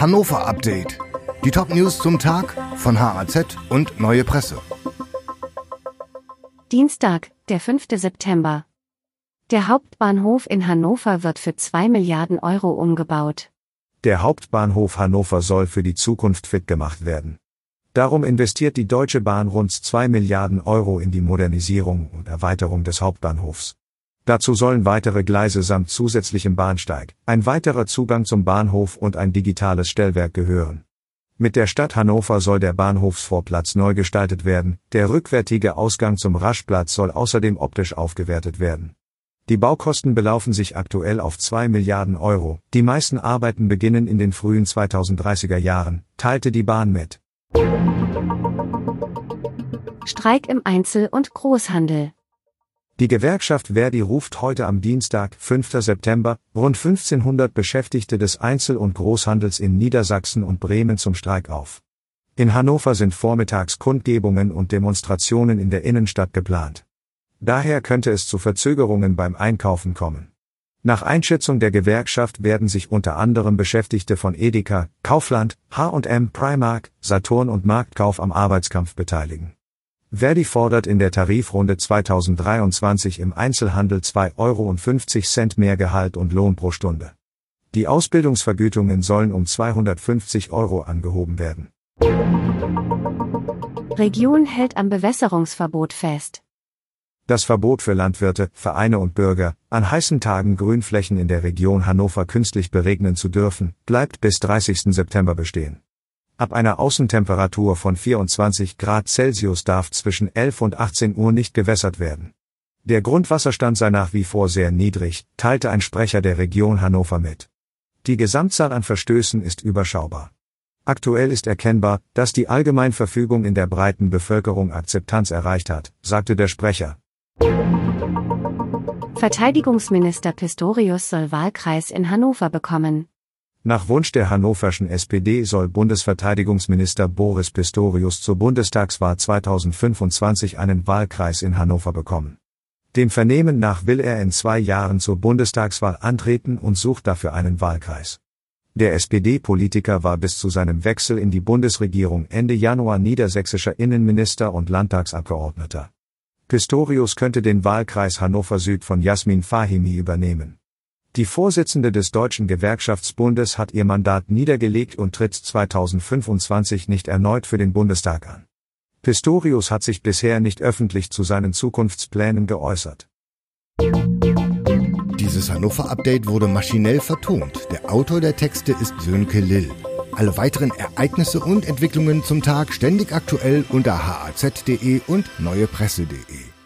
Hannover Update. Die Top-News zum Tag von HAZ und Neue Presse. Dienstag, der 5. September. Der Hauptbahnhof in Hannover wird für 2 Milliarden Euro umgebaut. Der Hauptbahnhof Hannover soll für die Zukunft fit gemacht werden. Darum investiert die Deutsche Bahn rund 2 Milliarden Euro in die Modernisierung und Erweiterung des Hauptbahnhofs. Dazu sollen weitere Gleise samt zusätzlichem Bahnsteig, ein weiterer Zugang zum Bahnhof und ein digitales Stellwerk gehören. Mit der Stadt Hannover soll der Bahnhofsvorplatz neu gestaltet werden, der rückwärtige Ausgang zum Raschplatz soll außerdem optisch aufgewertet werden. Die Baukosten belaufen sich aktuell auf 2 Milliarden Euro, die meisten Arbeiten beginnen in den frühen 2030er Jahren, teilte die Bahn mit. Streik im Einzel- und Großhandel. Die Gewerkschaft Verdi ruft heute am Dienstag, 5. September, rund 1500 Beschäftigte des Einzel- und Großhandels in Niedersachsen und Bremen zum Streik auf. In Hannover sind vormittags Kundgebungen und Demonstrationen in der Innenstadt geplant. Daher könnte es zu Verzögerungen beim Einkaufen kommen. Nach Einschätzung der Gewerkschaft werden sich unter anderem Beschäftigte von Edeka, Kaufland, H&M, Primark, Saturn und Marktkauf am Arbeitskampf beteiligen. Verdi fordert in der Tarifrunde 2023 im Einzelhandel 2,50 Euro mehr Gehalt und Lohn pro Stunde. Die Ausbildungsvergütungen sollen um 250 Euro angehoben werden. Region hält am Bewässerungsverbot fest. Das Verbot für Landwirte, Vereine und Bürger, an heißen Tagen Grünflächen in der Region Hannover künstlich beregnen zu dürfen, bleibt bis 30. September bestehen. Ab einer Außentemperatur von 24 Grad Celsius darf zwischen 11 und 18 Uhr nicht gewässert werden. Der Grundwasserstand sei nach wie vor sehr niedrig, teilte ein Sprecher der Region Hannover mit. Die Gesamtzahl an Verstößen ist überschaubar. Aktuell ist erkennbar, dass die Allgemeinverfügung in der breiten Bevölkerung Akzeptanz erreicht hat, sagte der Sprecher. Verteidigungsminister Pistorius soll Wahlkreis in Hannover bekommen. Nach Wunsch der hannoverschen SPD soll Bundesverteidigungsminister Boris Pistorius zur Bundestagswahl 2025 einen Wahlkreis in Hannover bekommen. Dem Vernehmen nach will er in zwei Jahren zur Bundestagswahl antreten und sucht dafür einen Wahlkreis. Der SPD-Politiker war bis zu seinem Wechsel in die Bundesregierung Ende Januar niedersächsischer Innenminister und Landtagsabgeordneter. Pistorius könnte den Wahlkreis Hannover Süd von Jasmin Fahimi übernehmen. Die Vorsitzende des Deutschen Gewerkschaftsbundes hat ihr Mandat niedergelegt und tritt 2025 nicht erneut für den Bundestag an. Pistorius hat sich bisher nicht öffentlich zu seinen Zukunftsplänen geäußert. Dieses Hannover-Update wurde maschinell vertont. Der Autor der Texte ist Sönke Lill. Alle weiteren Ereignisse und Entwicklungen zum Tag ständig aktuell unter haz.de und neuepresse.de.